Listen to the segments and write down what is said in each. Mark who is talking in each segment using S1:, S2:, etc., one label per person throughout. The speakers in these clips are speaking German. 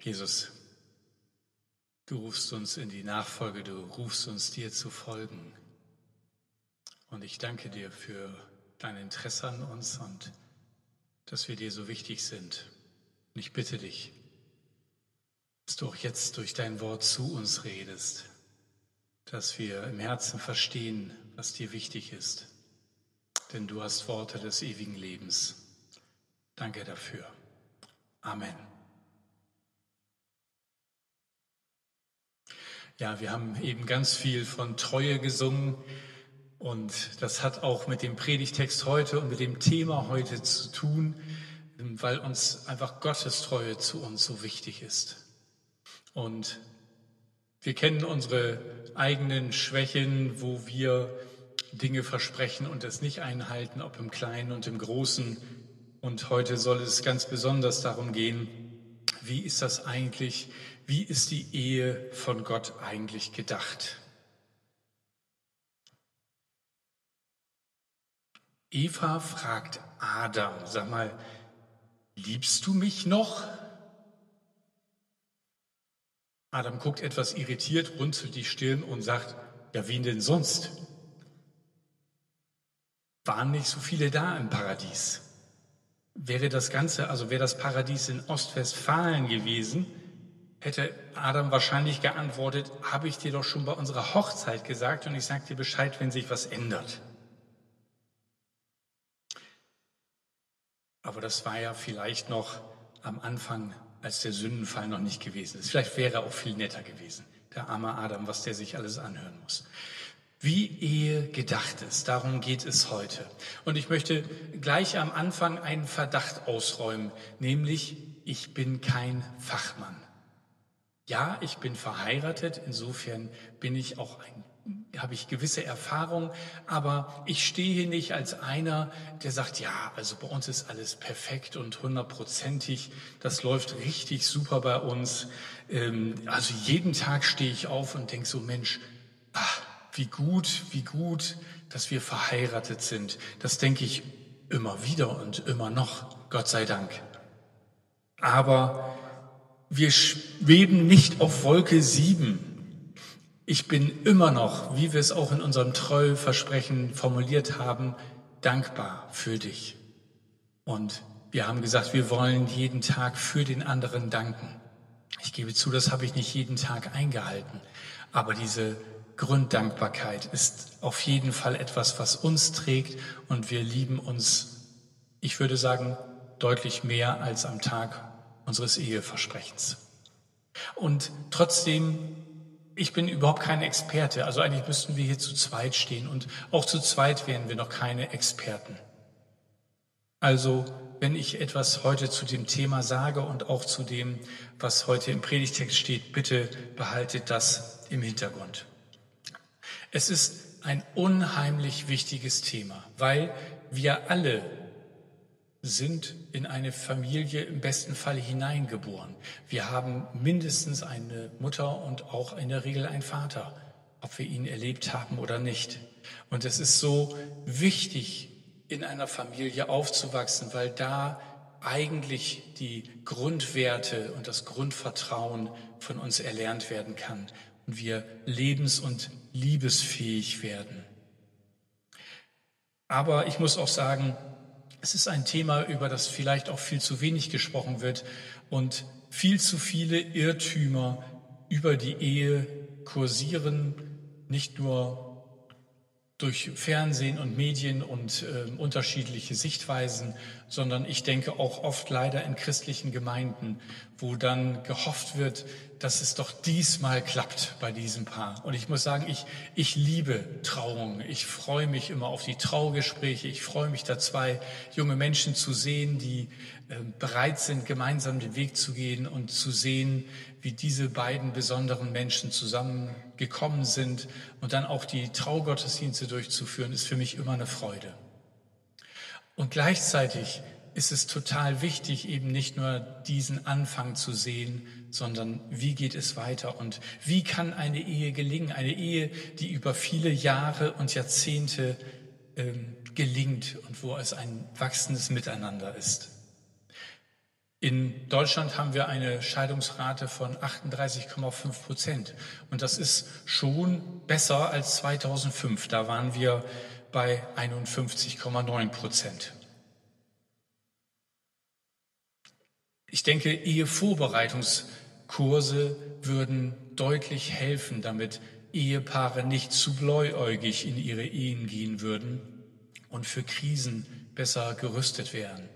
S1: Jesus, du rufst uns in die Nachfolge, du rufst uns dir zu folgen. Und ich danke dir für dein Interesse an uns und dass wir dir so wichtig sind. Und ich bitte dich, dass du auch jetzt durch dein Wort zu uns redest, dass wir im Herzen verstehen, was dir wichtig ist. Denn du hast Worte des ewigen Lebens. Danke dafür. Amen. Ja, wir haben eben ganz viel von Treue gesungen und das hat auch mit dem Predigtext heute und mit dem Thema heute zu tun, weil uns einfach Gottes Treue zu uns so wichtig ist. Und wir kennen unsere eigenen Schwächen, wo wir Dinge versprechen und es nicht einhalten, ob im Kleinen und im Großen. Und heute soll es ganz besonders darum gehen, wie ist das eigentlich, wie ist die Ehe von Gott eigentlich gedacht? Eva fragt Adam, sag mal, liebst du mich noch? Adam guckt etwas irritiert, runzelt die Stirn und sagt, ja, wen denn sonst? Waren nicht so viele da im Paradies. Wäre das Ganze, also wäre das Paradies in Ostwestfalen gewesen, hätte Adam wahrscheinlich geantwortet, habe ich dir doch schon bei unserer Hochzeit gesagt und ich sage dir Bescheid, wenn sich was ändert. Aber das war ja vielleicht noch am Anfang, als der Sündenfall noch nicht gewesen ist. Vielleicht wäre er auch viel netter gewesen, der arme Adam, was der sich alles anhören muss. Wie Ehe gedacht ist, darum geht es heute. Und ich möchte gleich am Anfang einen Verdacht ausräumen, nämlich ich bin kein Fachmann. Ja, ich bin verheiratet, insofern bin ich auch ein habe ich gewisse Erfahrung, aber ich stehe hier nicht als einer, der sagt, ja, also bei uns ist alles perfekt und hundertprozentig, das läuft richtig super bei uns. Ähm, also jeden Tag stehe ich auf und denke so, Mensch, ach, wie gut, wie gut, dass wir verheiratet sind. Das denke ich immer wieder und immer noch, Gott sei Dank. Aber wir schweben nicht auf Wolke sieben. Ich bin immer noch, wie wir es auch in unserem Treuversprechen formuliert haben, dankbar für dich. Und wir haben gesagt, wir wollen jeden Tag für den anderen danken. Ich gebe zu, das habe ich nicht jeden Tag eingehalten. Aber diese Grunddankbarkeit ist auf jeden Fall etwas, was uns trägt und wir lieben uns, ich würde sagen, deutlich mehr als am Tag unseres Eheversprechens. Und trotzdem, ich bin überhaupt kein Experte. Also eigentlich müssten wir hier zu zweit stehen und auch zu zweit wären wir noch keine Experten. Also wenn ich etwas heute zu dem Thema sage und auch zu dem, was heute im Predigtext steht, bitte behaltet das im Hintergrund. Es ist ein unheimlich wichtiges Thema, weil wir alle sind in eine Familie im besten Fall hineingeboren. Wir haben mindestens eine Mutter und auch in der Regel einen Vater, ob wir ihn erlebt haben oder nicht. Und es ist so wichtig, in einer Familie aufzuwachsen, weil da eigentlich die Grundwerte und das Grundvertrauen von uns erlernt werden kann und wir lebens- und liebesfähig werden. Aber ich muss auch sagen, es ist ein Thema, über das vielleicht auch viel zu wenig gesprochen wird und viel zu viele Irrtümer über die Ehe kursieren, nicht nur durch Fernsehen und Medien und äh, unterschiedliche Sichtweisen, sondern ich denke auch oft leider in christlichen Gemeinden, wo dann gehofft wird, dass es doch diesmal klappt bei diesem Paar. Und ich muss sagen, ich, ich liebe Trauungen. Ich freue mich immer auf die Traugespräche. Ich freue mich, da zwei junge Menschen zu sehen, die äh, bereit sind, gemeinsam den Weg zu gehen und zu sehen, wie diese beiden besonderen Menschen zusammengekommen sind und dann auch die Traugottesdienste durchzuführen, ist für mich immer eine Freude. Und gleichzeitig ist es total wichtig, eben nicht nur diesen Anfang zu sehen, sondern wie geht es weiter und wie kann eine Ehe gelingen? Eine Ehe, die über viele Jahre und Jahrzehnte ähm, gelingt und wo es ein wachsendes Miteinander ist. In Deutschland haben wir eine Scheidungsrate von 38,5 Prozent. Und das ist schon besser als 2005. Da waren wir bei 51,9 Prozent. Ich denke, Ehevorbereitungskurse würden deutlich helfen, damit Ehepaare nicht zu bläuäugig in ihre Ehen gehen würden und für Krisen besser gerüstet wären.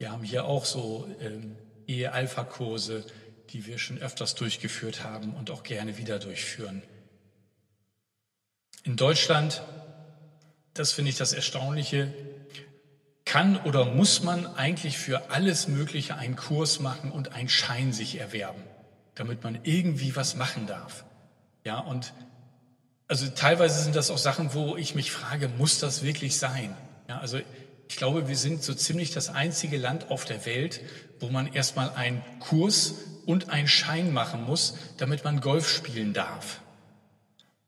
S1: Wir haben hier auch so ähm, Ehe-Alpha-Kurse, die wir schon öfters durchgeführt haben und auch gerne wieder durchführen. In Deutschland, das finde ich das Erstaunliche, kann oder muss man eigentlich für alles Mögliche einen Kurs machen und einen Schein sich erwerben, damit man irgendwie was machen darf. Ja, und also teilweise sind das auch Sachen, wo ich mich frage, muss das wirklich sein? Ja, also ich glaube, wir sind so ziemlich das einzige Land auf der Welt, wo man erstmal einen Kurs und einen Schein machen muss, damit man Golf spielen darf.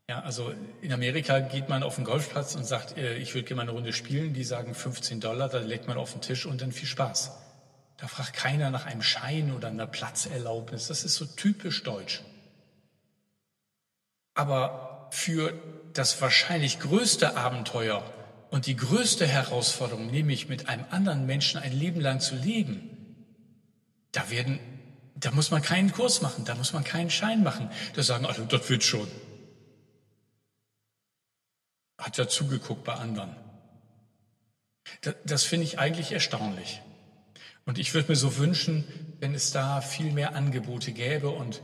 S1: Ja, also in Amerika geht man auf den Golfplatz und sagt, äh, ich würde gerne mal eine Runde spielen. Die sagen 15 Dollar, da legt man auf den Tisch und dann viel Spaß. Da fragt keiner nach einem Schein oder einer Platzerlaubnis. Das ist so typisch deutsch. Aber für das wahrscheinlich größte Abenteuer und die größte Herausforderung, nämlich mit einem anderen Menschen ein Leben lang zu leben, da werden, da muss man keinen Kurs machen, da muss man keinen Schein machen. Da sagen alle, das wird schon. Hat ja zugeguckt bei anderen. Das, das finde ich eigentlich erstaunlich. Und ich würde mir so wünschen, wenn es da viel mehr Angebote gäbe und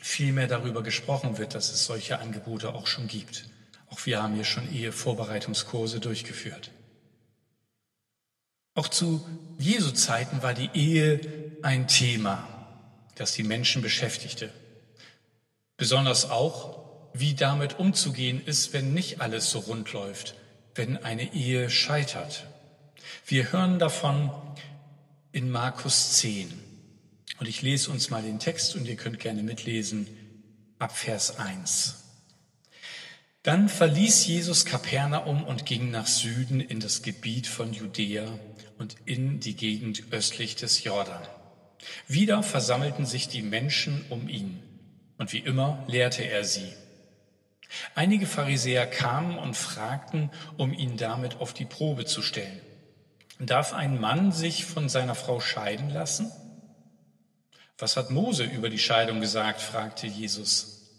S1: viel mehr darüber gesprochen wird, dass es solche Angebote auch schon gibt. Auch wir haben hier schon Ehevorbereitungskurse durchgeführt. Auch zu Jesu Zeiten war die Ehe ein Thema, das die Menschen beschäftigte. Besonders auch, wie damit umzugehen ist, wenn nicht alles so rund läuft, wenn eine Ehe scheitert. Wir hören davon in Markus 10. Und ich lese uns mal den Text und ihr könnt gerne mitlesen ab Vers 1. Dann verließ Jesus Kapernaum und ging nach Süden in das Gebiet von Judäa und in die Gegend östlich des Jordan. Wieder versammelten sich die Menschen um ihn, und wie immer lehrte er sie. Einige Pharisäer kamen und fragten, um ihn damit auf die Probe zu stellen. Darf ein Mann sich von seiner Frau scheiden lassen? Was hat Mose über die Scheidung gesagt? fragte Jesus.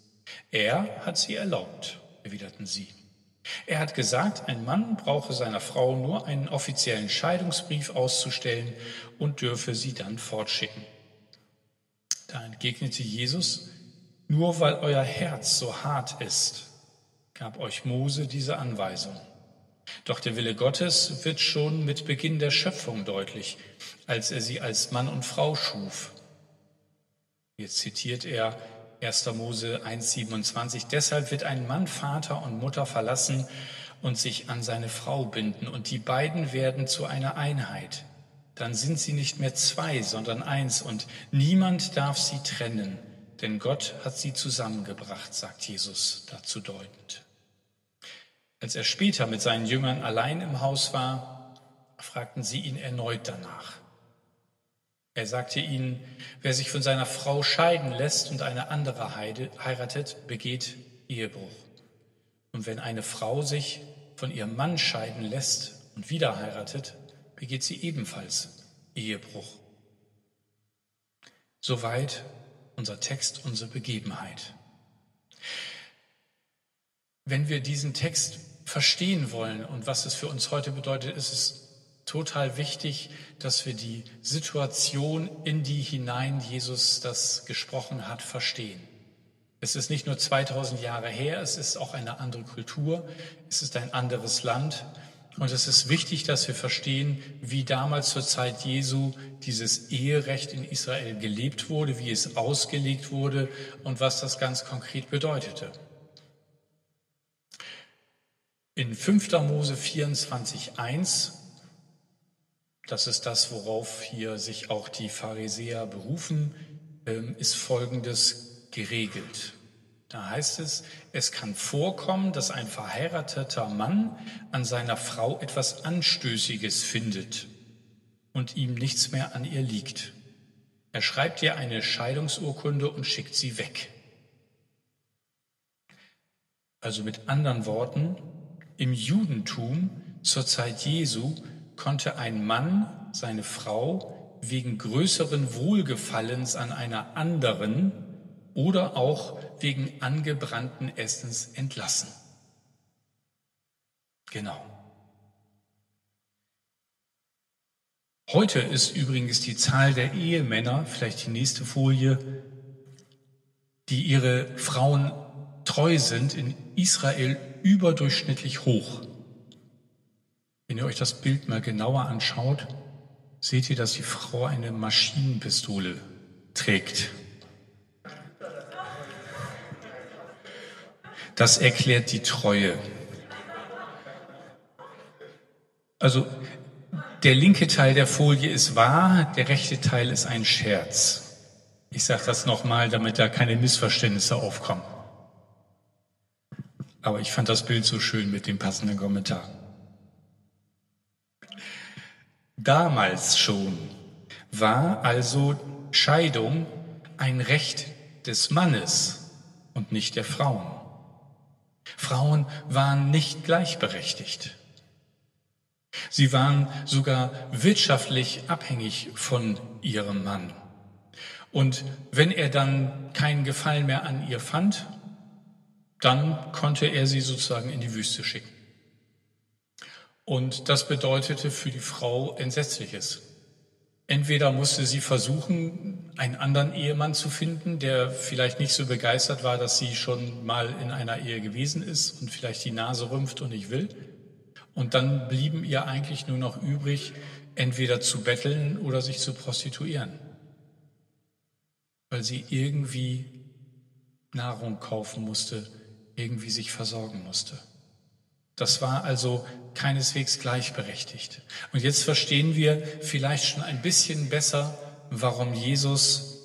S1: Er hat sie erlaubt erwiderten sie. Er hat gesagt, ein Mann brauche seiner Frau nur einen offiziellen Scheidungsbrief auszustellen und dürfe sie dann fortschicken. Da entgegnete Jesus, nur weil euer Herz so hart ist, gab euch Mose diese Anweisung. Doch der Wille Gottes wird schon mit Beginn der Schöpfung deutlich, als er sie als Mann und Frau schuf. Jetzt zitiert er 1. Mose 1.27. Deshalb wird ein Mann Vater und Mutter verlassen und sich an seine Frau binden und die beiden werden zu einer Einheit. Dann sind sie nicht mehr zwei, sondern eins und niemand darf sie trennen, denn Gott hat sie zusammengebracht, sagt Jesus dazu deutend. Als er später mit seinen Jüngern allein im Haus war, fragten sie ihn erneut danach. Er sagte ihnen, wer sich von seiner Frau scheiden lässt und eine andere heiratet, begeht Ehebruch. Und wenn eine Frau sich von ihrem Mann scheiden lässt und wieder heiratet, begeht sie ebenfalls Ehebruch. Soweit unser Text, unsere Begebenheit. Wenn wir diesen Text verstehen wollen und was es für uns heute bedeutet, ist es total wichtig, dass wir die Situation, in die hinein Jesus das gesprochen hat, verstehen. Es ist nicht nur 2000 Jahre her, es ist auch eine andere Kultur, es ist ein anderes Land und es ist wichtig, dass wir verstehen, wie damals zur Zeit Jesu dieses Eherecht in Israel gelebt wurde, wie es ausgelegt wurde und was das ganz konkret bedeutete. In 5. Mose 24.1 das ist das, worauf hier sich auch die Pharisäer berufen, ähm, ist Folgendes geregelt. Da heißt es, es kann vorkommen, dass ein verheirateter Mann an seiner Frau etwas Anstößiges findet und ihm nichts mehr an ihr liegt. Er schreibt ihr eine Scheidungsurkunde und schickt sie weg. Also mit anderen Worten, im Judentum zur Zeit Jesu konnte ein Mann seine Frau wegen größeren Wohlgefallens an einer anderen oder auch wegen angebrannten Essens entlassen. Genau. Heute ist übrigens die Zahl der Ehemänner, vielleicht die nächste Folie, die ihre Frauen treu sind, in Israel überdurchschnittlich hoch. Wenn ihr euch das Bild mal genauer anschaut, seht ihr, dass die Frau eine Maschinenpistole trägt. Das erklärt die Treue. Also der linke Teil der Folie ist wahr, der rechte Teil ist ein Scherz. Ich sage das nochmal, damit da keine Missverständnisse aufkommen. Aber ich fand das Bild so schön mit dem passenden Kommentar. Damals schon war also Scheidung ein Recht des Mannes und nicht der Frauen. Frauen waren nicht gleichberechtigt. Sie waren sogar wirtschaftlich abhängig von ihrem Mann. Und wenn er dann keinen Gefallen mehr an ihr fand, dann konnte er sie sozusagen in die Wüste schicken. Und das bedeutete für die Frau Entsetzliches. Entweder musste sie versuchen, einen anderen Ehemann zu finden, der vielleicht nicht so begeistert war, dass sie schon mal in einer Ehe gewesen ist und vielleicht die Nase rümpft und nicht will. Und dann blieben ihr eigentlich nur noch übrig, entweder zu betteln oder sich zu prostituieren, weil sie irgendwie Nahrung kaufen musste, irgendwie sich versorgen musste. Das war also keineswegs gleichberechtigt. Und jetzt verstehen wir vielleicht schon ein bisschen besser, warum Jesus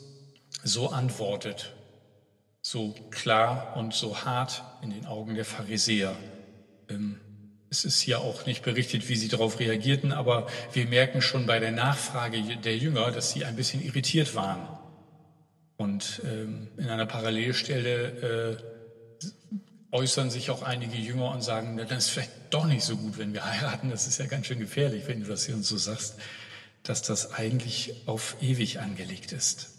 S1: so antwortet, so klar und so hart in den Augen der Pharisäer. Ähm, es ist hier auch nicht berichtet, wie sie darauf reagierten, aber wir merken schon bei der Nachfrage der Jünger, dass sie ein bisschen irritiert waren. Und ähm, in einer Parallelstelle äh, äußern sich auch einige Jünger und sagen, na, dann ist vielleicht doch nicht so gut, wenn wir heiraten. Das ist ja ganz schön gefährlich, wenn du das hier uns so sagst, dass das eigentlich auf ewig angelegt ist.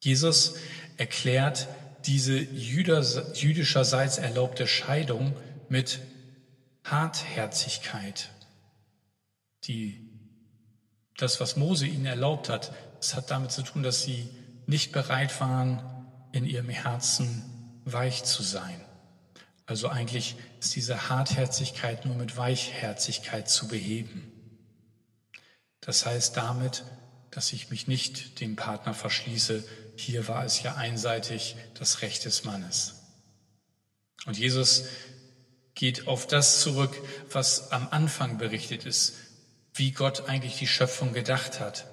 S1: Jesus erklärt diese jüdischerseits erlaubte Scheidung mit Hartherzigkeit, die, das, was Mose ihnen erlaubt hat, es hat damit zu tun, dass sie nicht bereit waren, in ihrem Herzen weich zu sein. Also eigentlich ist diese Hartherzigkeit nur mit Weichherzigkeit zu beheben. Das heißt damit, dass ich mich nicht dem Partner verschließe. Hier war es ja einseitig das Recht des Mannes. Und Jesus geht auf das zurück, was am Anfang berichtet ist, wie Gott eigentlich die Schöpfung gedacht hat.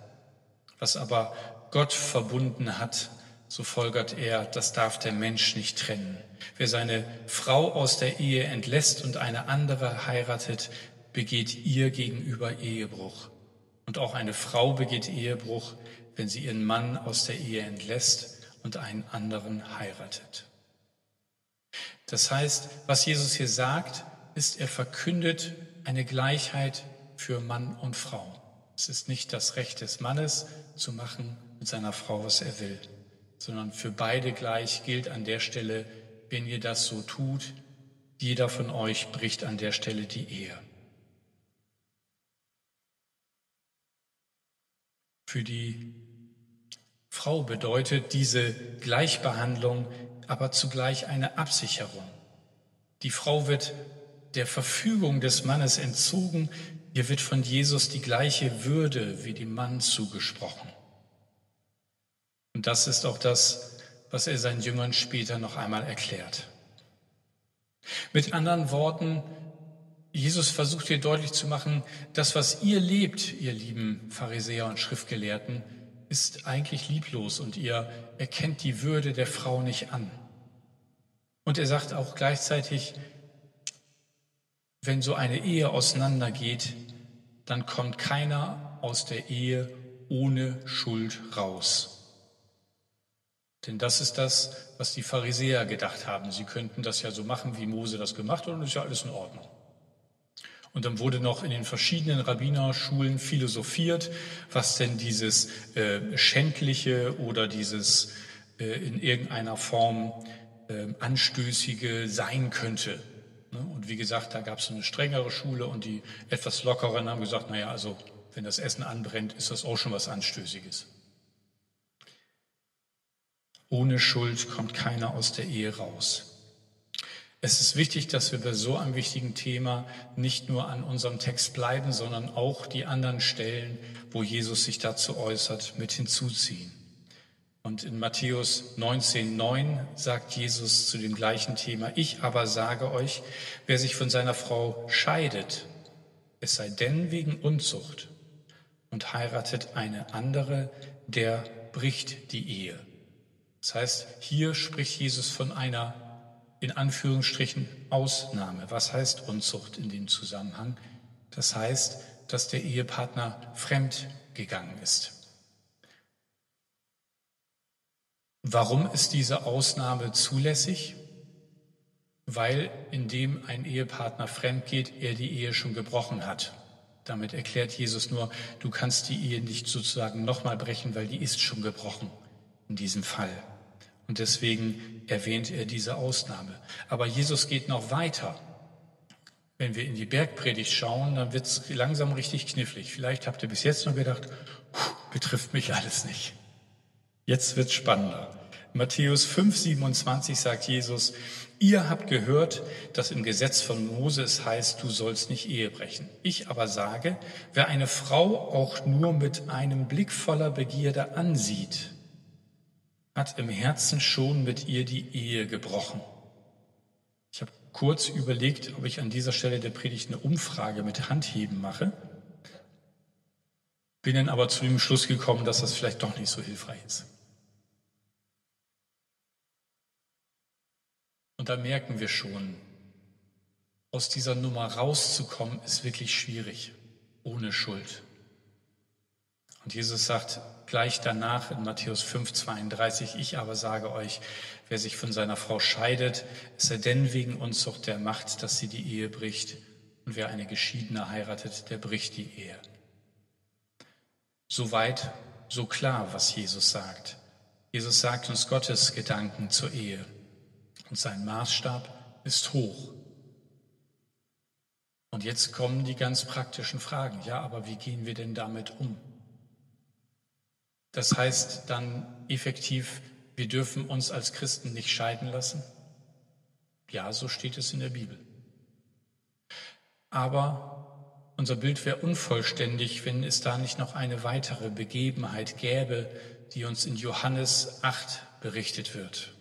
S1: Was aber Gott verbunden hat, so folgert er, das darf der Mensch nicht trennen. Wer seine Frau aus der Ehe entlässt und eine andere heiratet, begeht ihr gegenüber Ehebruch. Und auch eine Frau begeht Ehebruch, wenn sie ihren Mann aus der Ehe entlässt und einen anderen heiratet. Das heißt, was Jesus hier sagt, ist, er verkündet eine Gleichheit für Mann und Frau. Es ist nicht das Recht des Mannes zu machen mit seiner Frau, was er will, sondern für beide gleich gilt an der Stelle, wenn ihr das so tut, jeder von euch bricht an der Stelle die Ehe. Für die Frau bedeutet diese Gleichbehandlung aber zugleich eine Absicherung. Die Frau wird der Verfügung des Mannes entzogen, ihr wird von Jesus die gleiche Würde wie dem Mann zugesprochen. Und das ist auch das, was er seinen Jüngern später noch einmal erklärt. Mit anderen Worten, Jesus versucht hier deutlich zu machen, das, was ihr lebt, ihr lieben Pharisäer und Schriftgelehrten, ist eigentlich lieblos und ihr erkennt die Würde der Frau nicht an. Und er sagt auch gleichzeitig, wenn so eine Ehe auseinandergeht, dann kommt keiner aus der Ehe ohne Schuld raus. Denn das ist das, was die Pharisäer gedacht haben. Sie könnten das ja so machen, wie Mose das gemacht hat, und ist ja alles in Ordnung. Und dann wurde noch in den verschiedenen Rabbinerschulen philosophiert, was denn dieses äh, schändliche oder dieses äh, in irgendeiner Form äh, anstößige sein könnte. Ne? Und wie gesagt, da gab es eine strengere Schule und die etwas lockeren haben gesagt, naja, also wenn das Essen anbrennt, ist das auch schon was Anstößiges. Ohne Schuld kommt keiner aus der Ehe raus. Es ist wichtig, dass wir bei so einem wichtigen Thema nicht nur an unserem Text bleiben, sondern auch die anderen Stellen, wo Jesus sich dazu äußert, mit hinzuziehen. Und in Matthäus 19,9 sagt Jesus zu dem gleichen Thema, ich aber sage euch, wer sich von seiner Frau scheidet, es sei denn wegen Unzucht und heiratet eine andere, der bricht die Ehe. Das heißt, hier spricht Jesus von einer in Anführungsstrichen Ausnahme. Was heißt Unzucht in dem Zusammenhang? Das heißt, dass der Ehepartner fremd gegangen ist. Warum ist diese Ausnahme zulässig? Weil indem ein Ehepartner fremd geht, er die Ehe schon gebrochen hat. Damit erklärt Jesus nur, du kannst die Ehe nicht sozusagen nochmal brechen, weil die ist schon gebrochen in diesem Fall. Und deswegen erwähnt er diese Ausnahme. Aber Jesus geht noch weiter. Wenn wir in die Bergpredigt schauen, dann wird es langsam richtig knifflig. Vielleicht habt ihr bis jetzt nur gedacht, betrifft mich alles nicht. Jetzt wird spannender. Matthäus 5, 27 sagt Jesus, ihr habt gehört, dass im Gesetz von Mose es heißt, du sollst nicht Ehe brechen. Ich aber sage, wer eine Frau auch nur mit einem Blick voller Begierde ansieht, hat im Herzen schon mit ihr die Ehe gebrochen. Ich habe kurz überlegt, ob ich an dieser Stelle der Predigt eine Umfrage mit Handheben mache, bin dann aber zu dem Schluss gekommen, dass das vielleicht doch nicht so hilfreich ist. Und da merken wir schon, aus dieser Nummer rauszukommen, ist wirklich schwierig, ohne Schuld. Und Jesus sagt gleich danach in Matthäus 5, 32, ich aber sage euch, wer sich von seiner Frau scheidet, ist er denn wegen Unzucht der Macht, dass sie die Ehe bricht. Und wer eine Geschiedene heiratet, der bricht die Ehe. Soweit, so klar, was Jesus sagt. Jesus sagt uns Gottes Gedanken zur Ehe. Und sein Maßstab ist hoch. Und jetzt kommen die ganz praktischen Fragen. Ja, aber wie gehen wir denn damit um? Das heißt dann effektiv, wir dürfen uns als Christen nicht scheiden lassen. Ja, so steht es in der Bibel. Aber unser Bild wäre unvollständig, wenn es da nicht noch eine weitere Begebenheit gäbe, die uns in Johannes 8 berichtet wird.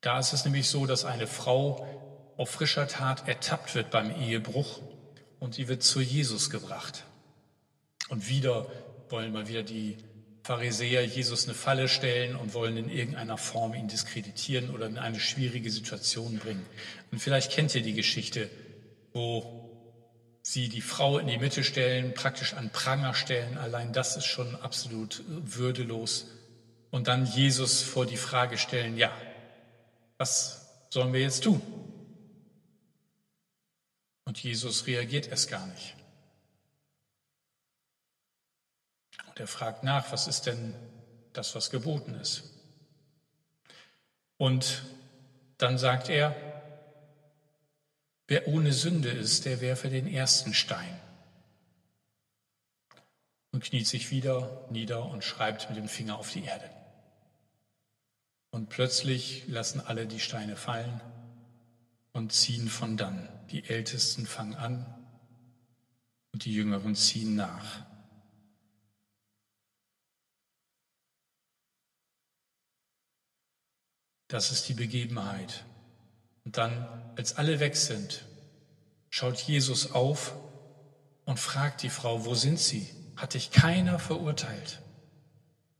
S1: Da ist es nämlich so, dass eine Frau auf frischer Tat ertappt wird beim Ehebruch und sie wird zu Jesus gebracht. Und wieder wollen mal wieder die Pharisäer Jesus eine Falle stellen und wollen in irgendeiner Form ihn diskreditieren oder in eine schwierige Situation bringen. Und vielleicht kennt ihr die Geschichte, wo sie die Frau in die Mitte stellen, praktisch an Pranger stellen. Allein das ist schon absolut würdelos. Und dann Jesus vor die Frage stellen, ja, was sollen wir jetzt tun? Und Jesus reagiert erst gar nicht. Der fragt nach, was ist denn das, was geboten ist? Und dann sagt er, wer ohne Sünde ist, der werfe den ersten Stein. Und kniet sich wieder nieder und schreibt mit dem Finger auf die Erde. Und plötzlich lassen alle die Steine fallen und ziehen von dann. Die Ältesten fangen an und die Jüngeren ziehen nach. Das ist die Begebenheit. Und dann, als alle weg sind, schaut Jesus auf und fragt die Frau, wo sind sie? Hat dich keiner verurteilt?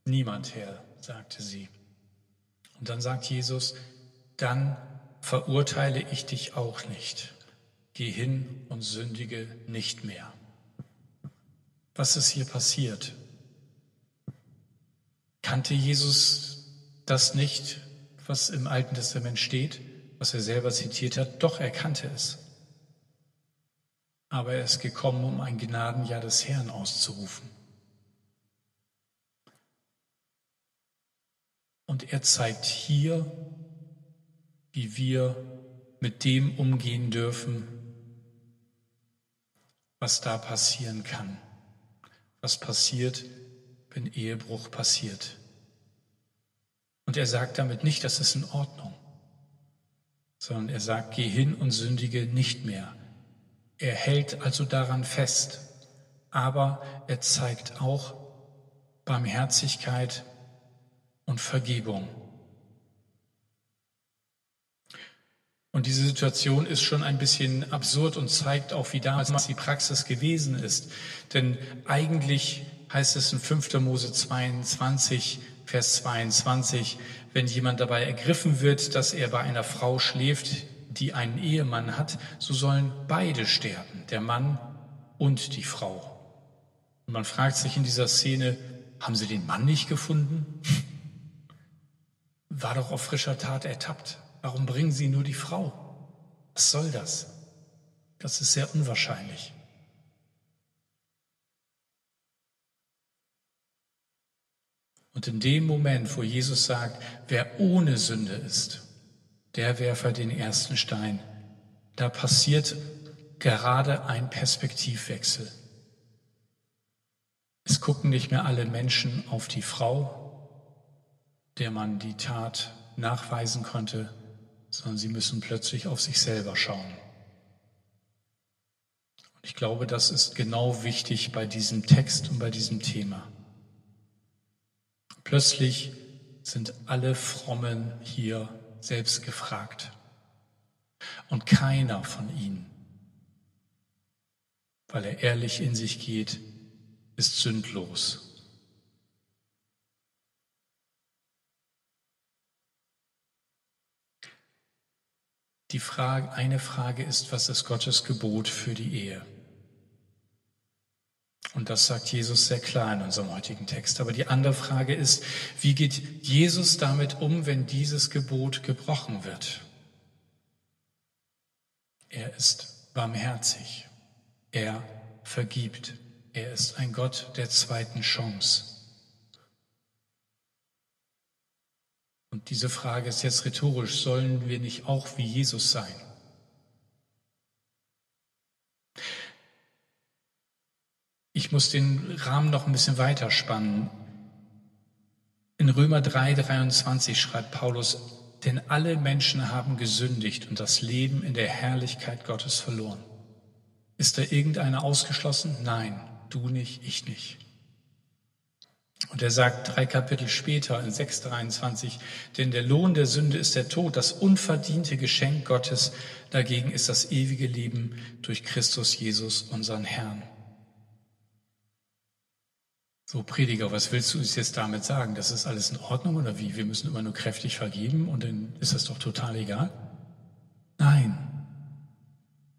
S1: Niemand, Herr, sagte sie. Und dann sagt Jesus, dann verurteile ich dich auch nicht. Geh hin und sündige nicht mehr. was ist hier passiert? Kannte Jesus das nicht, was im Alten Testament steht, was er selber zitiert hat? Doch, er kannte es. Aber er ist gekommen, um ein Gnadenjahr des Herrn auszurufen. Und er zeigt hier, wie wir mit dem umgehen dürfen, was da passieren kann. Was passiert, wenn Ehebruch passiert. Und er sagt damit nicht, das ist in Ordnung, sondern er sagt, geh hin und sündige nicht mehr. Er hält also daran fest, aber er zeigt auch Barmherzigkeit und Vergebung. Und diese Situation ist schon ein bisschen absurd und zeigt auch, wie damals die Praxis gewesen ist. Denn eigentlich heißt es in 5. Mose 22, Vers 22, wenn jemand dabei ergriffen wird, dass er bei einer Frau schläft, die einen Ehemann hat, so sollen beide sterben, der Mann und die Frau. Und man fragt sich in dieser Szene, haben sie den Mann nicht gefunden? War doch auf frischer Tat ertappt. Warum bringen sie nur die Frau? Was soll das? Das ist sehr unwahrscheinlich. Und in dem Moment, wo Jesus sagt, wer ohne Sünde ist, der werfe den ersten Stein, da passiert gerade ein Perspektivwechsel. Es gucken nicht mehr alle Menschen auf die Frau, der man die Tat nachweisen konnte, sondern sie müssen plötzlich auf sich selber schauen. Und ich glaube, das ist genau wichtig bei diesem Text und bei diesem Thema. Plötzlich sind alle Frommen hier selbst gefragt. Und keiner von ihnen, weil er ehrlich in sich geht, ist sündlos. Die Frage, eine Frage ist, was ist Gottes Gebot für die Ehe? Und das sagt Jesus sehr klar in unserem heutigen Text. Aber die andere Frage ist, wie geht Jesus damit um, wenn dieses Gebot gebrochen wird? Er ist barmherzig. Er vergibt. Er ist ein Gott der zweiten Chance. Und diese Frage ist jetzt rhetorisch. Sollen wir nicht auch wie Jesus sein? Ich muss den Rahmen noch ein bisschen weiter spannen. In Römer 3, 23 schreibt Paulus, denn alle Menschen haben gesündigt und das Leben in der Herrlichkeit Gottes verloren. Ist da irgendeiner ausgeschlossen? Nein, du nicht, ich nicht. Und er sagt drei Kapitel später in 6.23, denn der Lohn der Sünde ist der Tod, das unverdiente Geschenk Gottes, dagegen ist das ewige Leben durch Christus Jesus, unseren Herrn. So, Prediger, was willst du uns jetzt damit sagen? Das ist alles in Ordnung oder wie? Wir müssen immer nur kräftig vergeben und dann ist das doch total egal? Nein,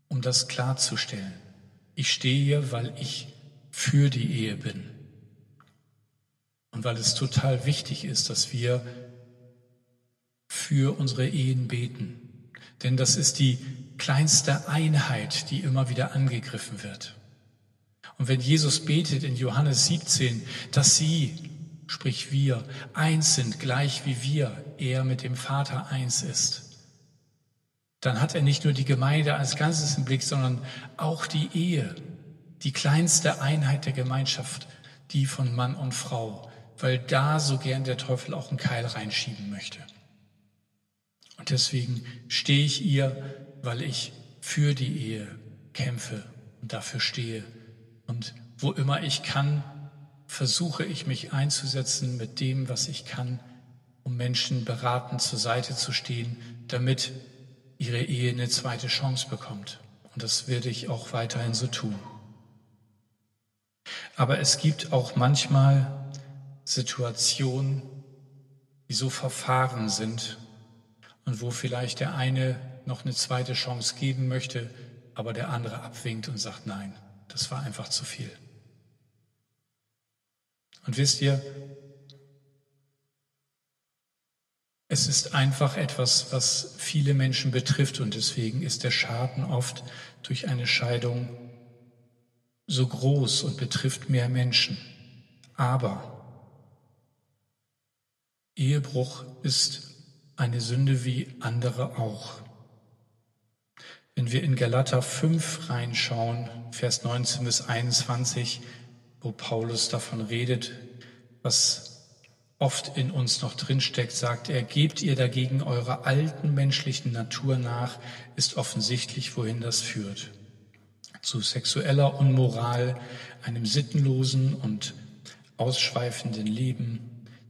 S1: um das klarzustellen. Ich stehe hier, weil ich für die Ehe bin. Und weil es total wichtig ist, dass wir für unsere Ehen beten. Denn das ist die kleinste Einheit, die immer wieder angegriffen wird. Und wenn Jesus betet in Johannes 17, dass sie, sprich wir, eins sind, gleich wie wir, er mit dem Vater eins ist, dann hat er nicht nur die Gemeinde als Ganzes im Blick, sondern auch die Ehe, die kleinste Einheit der Gemeinschaft, die von Mann und Frau, weil da so gern der Teufel auch einen Keil reinschieben möchte. Und deswegen stehe ich ihr, weil ich für die Ehe kämpfe und dafür stehe und wo immer ich kann, versuche ich mich einzusetzen mit dem, was ich kann, um Menschen beratend zur Seite zu stehen, damit ihre Ehe eine zweite Chance bekommt. Und das werde ich auch weiterhin so tun. Aber es gibt auch manchmal Situationen, die so verfahren sind und wo vielleicht der eine noch eine zweite Chance geben möchte, aber der andere abwinkt und sagt, nein, das war einfach zu viel. Und wisst ihr, es ist einfach etwas, was viele Menschen betrifft und deswegen ist der Schaden oft durch eine Scheidung so groß und betrifft mehr Menschen. Aber Ehebruch ist eine Sünde wie andere auch. Wenn wir in Galater 5 reinschauen, Vers 19 bis 21, wo Paulus davon redet, was oft in uns noch drinsteckt, sagt er, gebt ihr dagegen eurer alten menschlichen Natur nach, ist offensichtlich, wohin das führt. Zu sexueller Unmoral, einem sittenlosen und ausschweifenden Leben,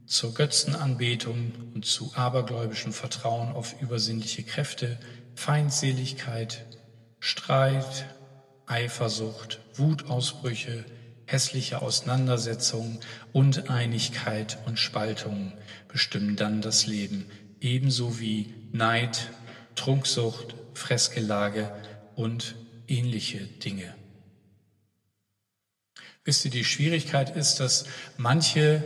S1: zur Götzenanbetung und zu abergläubischem Vertrauen auf übersinnliche Kräfte, Feindseligkeit, Streit, Eifersucht, Wutausbrüche, hässliche Auseinandersetzungen, Uneinigkeit und Spaltung bestimmen dann das Leben, ebenso wie Neid, Trunksucht, Fressgelage und ähnliche Dinge. Wisst ihr, die Schwierigkeit ist, dass manche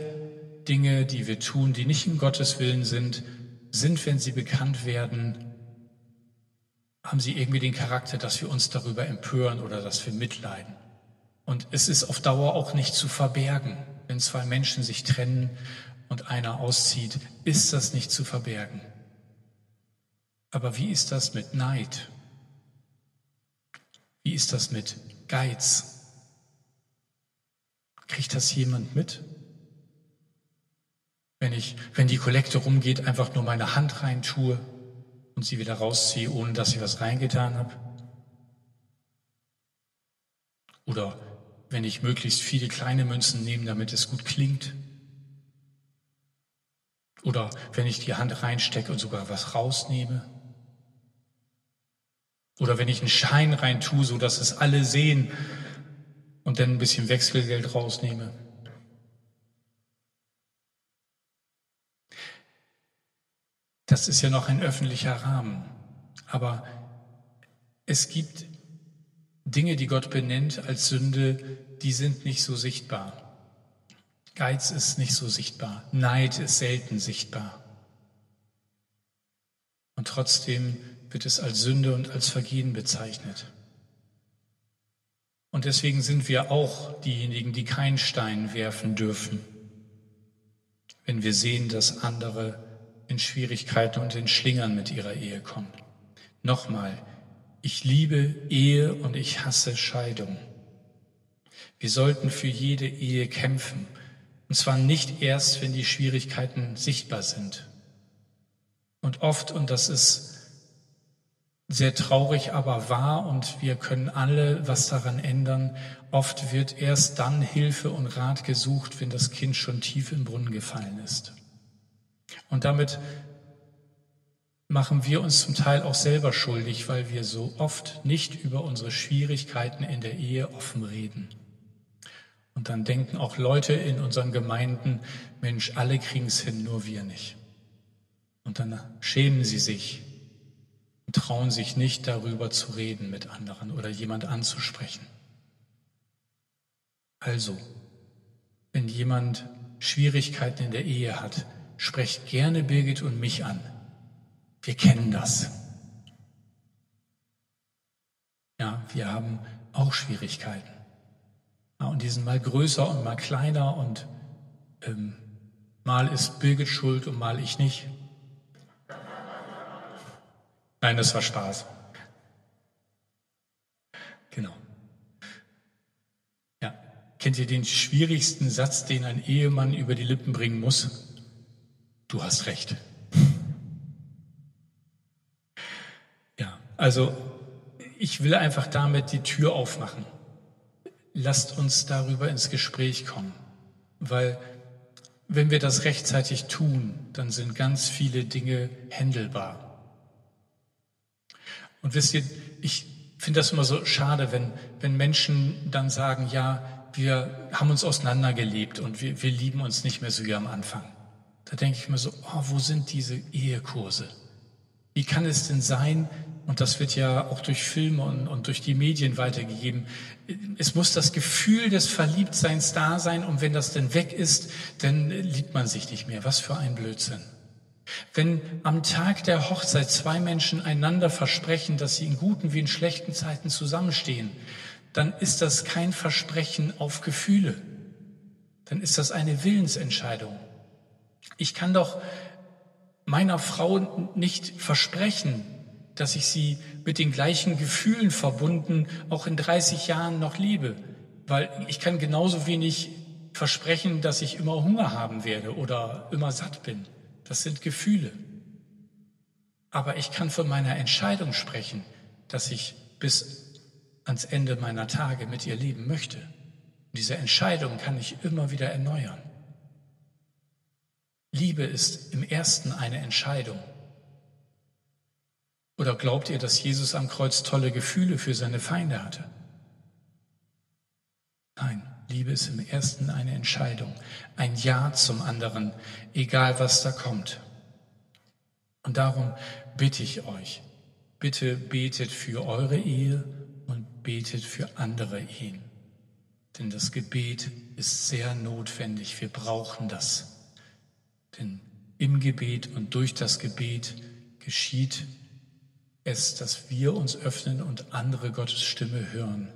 S1: Dinge, die wir tun, die nicht im Gottes Willen sind, sind, wenn sie bekannt werden, haben sie irgendwie den Charakter, dass wir uns darüber empören oder dass wir mitleiden. Und es ist auf Dauer auch nicht zu verbergen. Wenn zwei Menschen sich trennen und einer auszieht, ist das nicht zu verbergen. Aber wie ist das mit Neid? Wie ist das mit Geiz? Kriegt das jemand mit? Wenn ich, wenn die Kollekte rumgeht, einfach nur meine Hand rein tue und sie wieder rausziehe, ohne dass ich was reingetan habe? Oder wenn ich möglichst viele kleine Münzen nehme, damit es gut klingt? Oder wenn ich die Hand reinstecke und sogar was rausnehme? Oder wenn ich einen Schein rein tue, so dass es alle sehen und dann ein bisschen Wechselgeld rausnehme? Das ist ja noch ein öffentlicher Rahmen. Aber es gibt Dinge, die Gott benennt als Sünde, die sind nicht so sichtbar. Geiz ist nicht so sichtbar. Neid ist selten sichtbar. Und trotzdem wird es als Sünde und als Vergehen bezeichnet. Und deswegen sind wir auch diejenigen, die keinen Stein werfen dürfen, wenn wir sehen, dass andere in Schwierigkeiten und in Schlingern mit ihrer Ehe kommen. Nochmal, ich liebe Ehe und ich hasse Scheidung. Wir sollten für jede Ehe kämpfen. Und zwar nicht erst, wenn die Schwierigkeiten sichtbar sind. Und oft, und das ist sehr traurig, aber wahr, und wir können alle was daran ändern, oft wird erst dann Hilfe und Rat gesucht, wenn das Kind schon tief im Brunnen gefallen ist. Und damit machen wir uns zum Teil auch selber schuldig, weil wir so oft nicht über unsere Schwierigkeiten in der Ehe offen reden. Und dann denken auch Leute in unseren Gemeinden, Mensch, alle kriegen es hin, nur wir nicht. Und dann schämen sie sich und trauen sich nicht darüber zu reden mit anderen oder jemand anzusprechen. Also, wenn jemand Schwierigkeiten in der Ehe hat, Sprecht gerne Birgit und mich an. Wir kennen das. Ja, wir haben auch Schwierigkeiten. Ja, und die sind mal größer und mal kleiner und ähm, mal ist Birgit schuld und mal ich nicht. Nein, das war Spaß. Genau. Ja, kennt ihr den schwierigsten Satz, den ein Ehemann über die Lippen bringen muss? Du hast recht. Ja, also ich will einfach damit die Tür aufmachen. Lasst uns darüber ins Gespräch kommen, weil wenn wir das rechtzeitig tun, dann sind ganz viele Dinge händelbar. Und wisst ihr, ich finde das immer so schade, wenn, wenn Menschen dann sagen, ja, wir haben uns auseinandergelebt und wir, wir lieben uns nicht mehr so wie am Anfang. Da denke ich mir so, oh, wo sind diese Ehekurse? Wie kann es denn sein, und das wird ja auch durch Filme und, und, durch die Medien weitergegeben, es muss das Gefühl des Verliebtseins da sein und wenn das denn weg ist, dann liebt man sich nicht mehr. Was für ein Blödsinn. Wenn am Tag der Hochzeit zwei Menschen einander versprechen, dass sie in guten wie in schlechten Zeiten zusammenstehen, dann ist das kein Versprechen auf Gefühle. Dann ist das eine Willensentscheidung. Ich kann doch meiner Frau nicht versprechen, dass ich sie mit den gleichen Gefühlen verbunden auch in 30 Jahren noch liebe. Weil ich kann genauso wenig versprechen, dass ich immer Hunger haben werde oder immer satt bin. Das sind Gefühle. Aber ich kann von meiner Entscheidung sprechen, dass ich bis ans Ende meiner Tage mit ihr leben möchte. diese Entscheidung kann ich immer wieder erneuern. Liebe ist im ersten eine Entscheidung. Oder glaubt ihr, dass Jesus am Kreuz tolle Gefühle für seine Feinde hatte? Nein, Liebe ist im ersten eine Entscheidung, ein Ja zum anderen, egal was da kommt. Und darum bitte ich euch, bitte betet für eure Ehe und betet für andere Ehen. Denn das Gebet ist sehr notwendig. Wir brauchen das. Denn im Gebet und durch das Gebet geschieht es, dass wir uns öffnen und andere Gottes Stimme hören.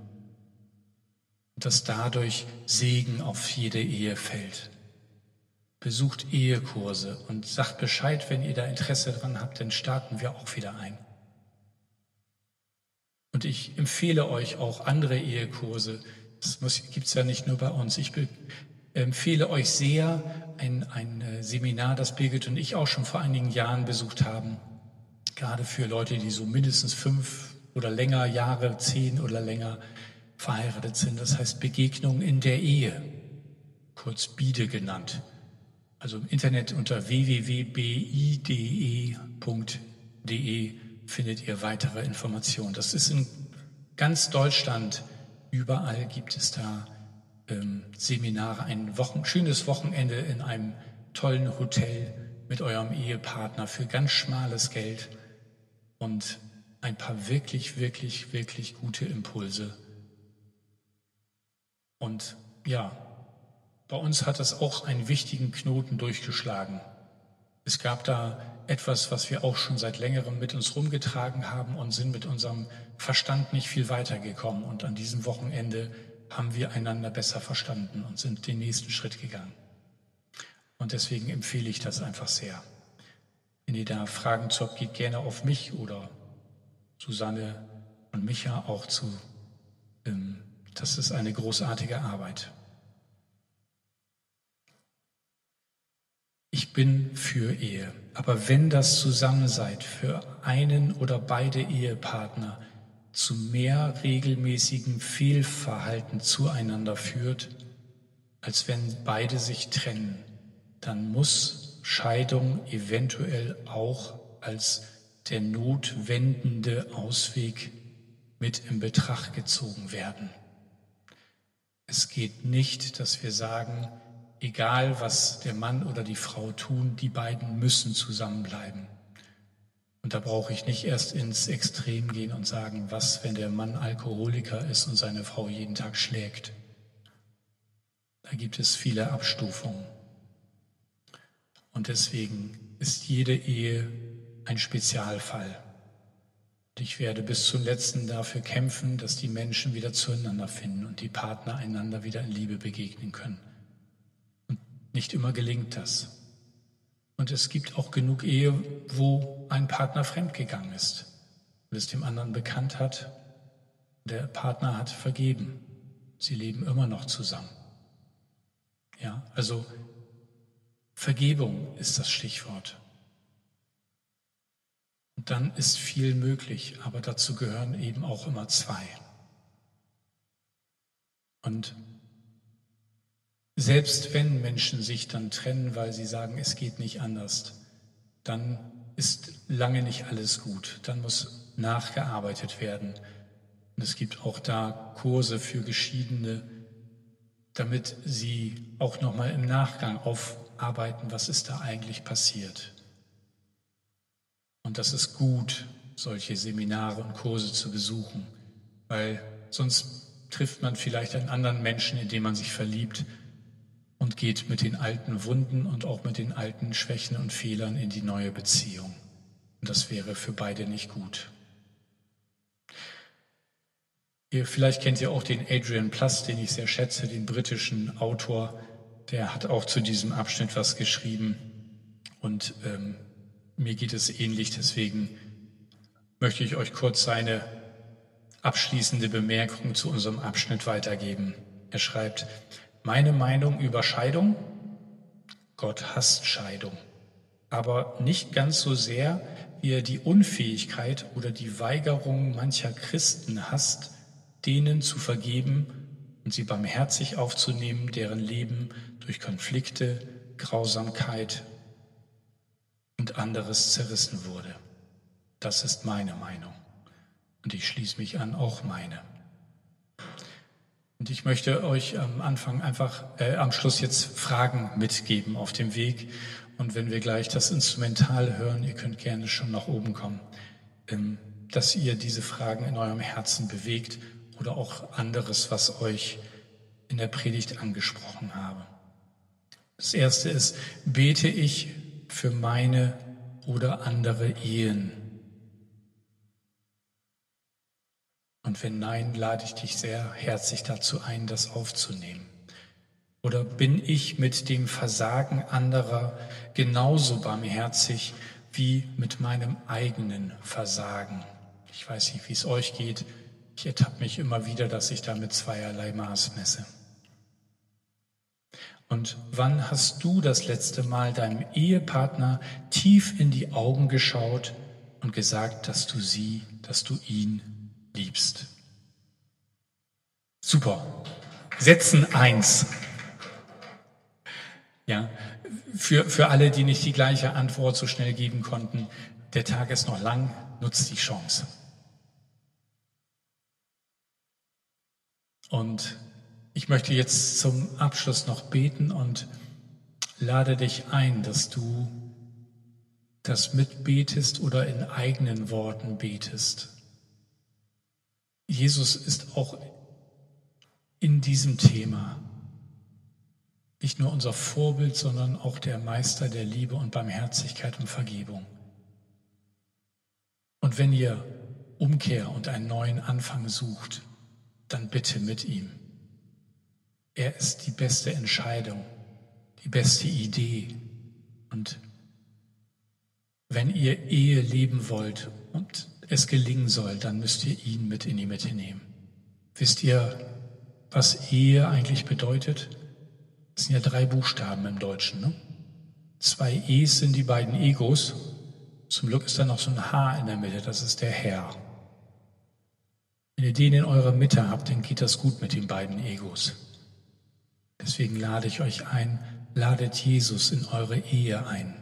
S1: Und dass dadurch Segen auf jede Ehe fällt. Besucht Ehekurse und sagt Bescheid, wenn ihr da Interesse dran habt, dann starten wir auch wieder ein. Und ich empfehle euch auch andere Ehekurse. Das gibt es ja nicht nur bei uns. Ich empfehle euch sehr ein, ein äh, Seminar, das Birgit und ich auch schon vor einigen Jahren besucht haben gerade für Leute, die so mindestens fünf oder länger Jahre, zehn oder länger verheiratet sind. Das heißt Begegnung in der Ehe, kurz BIDE genannt. Also im Internet unter www.bide.de e findet ihr weitere Informationen. Das ist in ganz Deutschland, überall gibt es da ähm, Seminare, ein Wochen, schönes Wochenende in einem tollen Hotel mit eurem Ehepartner für ganz schmales Geld und ein paar wirklich, wirklich, wirklich gute Impulse. Und ja, bei uns hat es auch einen wichtigen Knoten durchgeschlagen. Es gab da etwas, was wir auch schon seit längerem mit uns rumgetragen haben und sind mit unserem Verstand nicht viel weitergekommen. Und an diesem Wochenende haben wir einander besser verstanden und sind den nächsten Schritt gegangen. Und deswegen empfehle ich das einfach sehr. Wenn ihr da Fragen zu habt, geht gerne auf mich oder Susanne und Micha auch zu. Ähm, das ist eine großartige Arbeit. Ich bin für Ehe. Aber wenn das Zusammensein für einen oder beide Ehepartner zu mehr regelmäßigem Fehlverhalten zueinander führt, als wenn beide sich trennen, dann muss Scheidung eventuell auch als der notwendende Ausweg mit in Betracht gezogen werden. Es geht nicht, dass wir sagen, egal was der Mann oder die Frau tun, die beiden müssen zusammenbleiben. Und da brauche ich nicht erst ins Extrem gehen und sagen, was, wenn der Mann Alkoholiker ist und seine Frau jeden Tag schlägt. Da gibt es viele Abstufungen. Und deswegen ist jede Ehe ein Spezialfall. Und ich werde bis zum letzten dafür kämpfen, dass die Menschen wieder zueinander finden und die Partner einander wieder in Liebe begegnen können. Und nicht immer gelingt das. Und es gibt auch genug Ehe, wo ein Partner fremdgegangen ist, weil es dem anderen bekannt hat. Der Partner hat vergeben. Sie leben immer noch zusammen. Ja, also Vergebung ist das Stichwort. Und dann ist viel möglich, aber dazu gehören eben auch immer zwei. Und selbst wenn Menschen sich dann trennen, weil sie sagen, es geht nicht anders, dann ist lange nicht alles gut. Dann muss nachgearbeitet werden. Und es gibt auch da Kurse für Geschiedene, damit sie auch nochmal im Nachgang aufarbeiten, was ist da eigentlich passiert. Und das ist gut, solche Seminare und Kurse zu besuchen, weil sonst trifft man vielleicht einen anderen Menschen, in den man sich verliebt und geht mit den alten Wunden und auch mit den alten Schwächen und Fehlern in die neue Beziehung. Und das wäre für beide nicht gut. Ihr, vielleicht kennt ihr auch den Adrian Plus, den ich sehr schätze, den britischen Autor. Der hat auch zu diesem Abschnitt was geschrieben. Und ähm, mir geht es ähnlich, deswegen möchte ich euch kurz seine abschließende Bemerkung zu unserem Abschnitt weitergeben. Er schreibt, meine Meinung über Scheidung, Gott hasst Scheidung, aber nicht ganz so sehr, wie er die Unfähigkeit oder die Weigerung mancher Christen hasst, denen zu vergeben und sie barmherzig aufzunehmen, deren Leben durch Konflikte, Grausamkeit und anderes zerrissen wurde. Das ist meine Meinung. Und ich schließe mich an, auch meine. Und ich möchte euch am Anfang einfach, äh, am Schluss jetzt Fragen mitgeben auf dem Weg. Und wenn wir gleich das Instrumental hören, ihr könnt gerne schon nach oben kommen, ähm, dass ihr diese Fragen in eurem Herzen bewegt oder auch anderes, was euch in der Predigt angesprochen habe. Das erste ist, bete ich für meine oder andere Ehen? Und wenn nein, lade ich dich sehr herzlich dazu ein, das aufzunehmen. Oder bin ich mit dem Versagen anderer genauso barmherzig wie mit meinem eigenen Versagen? Ich weiß nicht, wie es euch geht. Ich ertappe mich immer wieder, dass ich da mit zweierlei Maß messe. Und wann hast du das letzte Mal deinem Ehepartner tief in die Augen geschaut und gesagt, dass du sie, dass du ihn liebst. Super. Setzen eins. Ja, für, für alle, die nicht die gleiche Antwort so schnell geben konnten, der Tag ist noch lang, nutzt die Chance. Und ich möchte jetzt zum Abschluss noch beten und lade dich ein, dass du das mitbetest oder in eigenen Worten betest. Jesus ist auch in diesem Thema nicht nur unser Vorbild, sondern auch der Meister der Liebe und Barmherzigkeit und Vergebung. Und wenn ihr Umkehr und einen neuen Anfang sucht, dann bitte mit ihm. Er ist die beste Entscheidung, die beste Idee. Und wenn ihr Ehe leben wollt und es gelingen soll, dann müsst ihr ihn mit in die Mitte nehmen. Wisst ihr, was Ehe eigentlich bedeutet? Es sind ja drei Buchstaben im Deutschen. Ne? Zwei E's sind die beiden Egos. Zum Glück ist da noch so ein H in der Mitte, das ist der Herr. Wenn ihr den in eurer Mitte habt, dann geht das gut mit den beiden Egos. Deswegen lade ich euch ein, ladet Jesus in eure Ehe ein.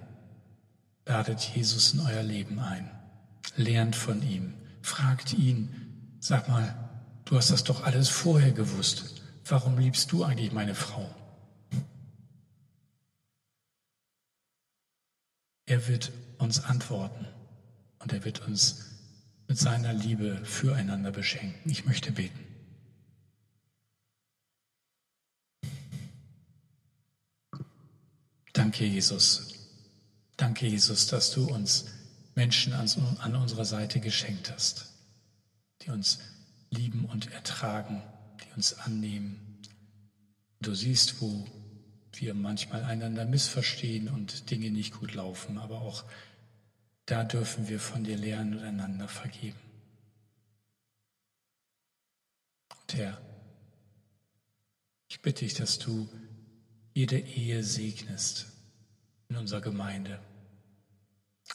S1: Ladet Jesus in euer Leben ein. Lernt von ihm. Fragt ihn. Sag mal, du hast das doch alles vorher gewusst. Warum liebst du eigentlich meine Frau? Er wird uns antworten und er wird uns mit seiner Liebe füreinander beschenken. Ich möchte beten. Danke, Jesus. Danke, Jesus, dass du uns Menschen an, unserer Seite geschenkt hast, die uns lieben und ertragen, die uns annehmen. Du siehst, wo wir manchmal einander missverstehen und Dinge nicht gut laufen, aber auch da dürfen wir von dir lernen und einander vergeben. Und Herr, ich bitte dich, dass du jede Ehe segnest in unserer Gemeinde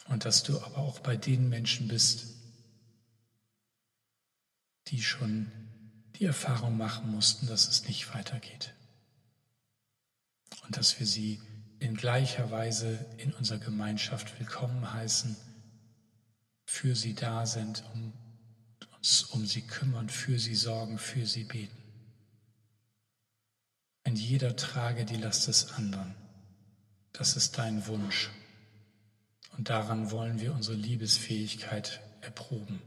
S1: und dass du aber auch bei den Menschen bist, die schon die Erfahrung machen mussten, dass es nicht weitergeht. Und dass wir sie in gleicher Weise in unserer Gemeinschaft willkommen heißen, für sie da sind, um uns um sie kümmern, für sie sorgen, für sie beten. Ein jeder trage die Last des anderen. Das ist dein Wunsch. Und daran wollen wir unsere Liebesfähigkeit erproben.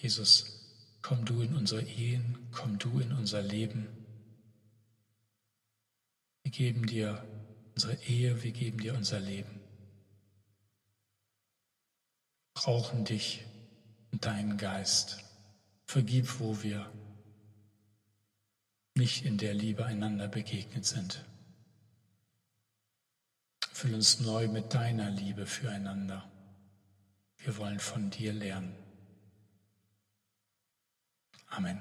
S1: Jesus, komm du in unsere Ehen, komm du in unser Leben. Wir geben dir unsere Ehe, wir geben dir unser Leben. Wir brauchen dich und deinen Geist. Vergib, wo wir nicht in der Liebe einander begegnet sind. Füll uns neu mit deiner Liebe füreinander. Wir wollen von dir lernen. Amen.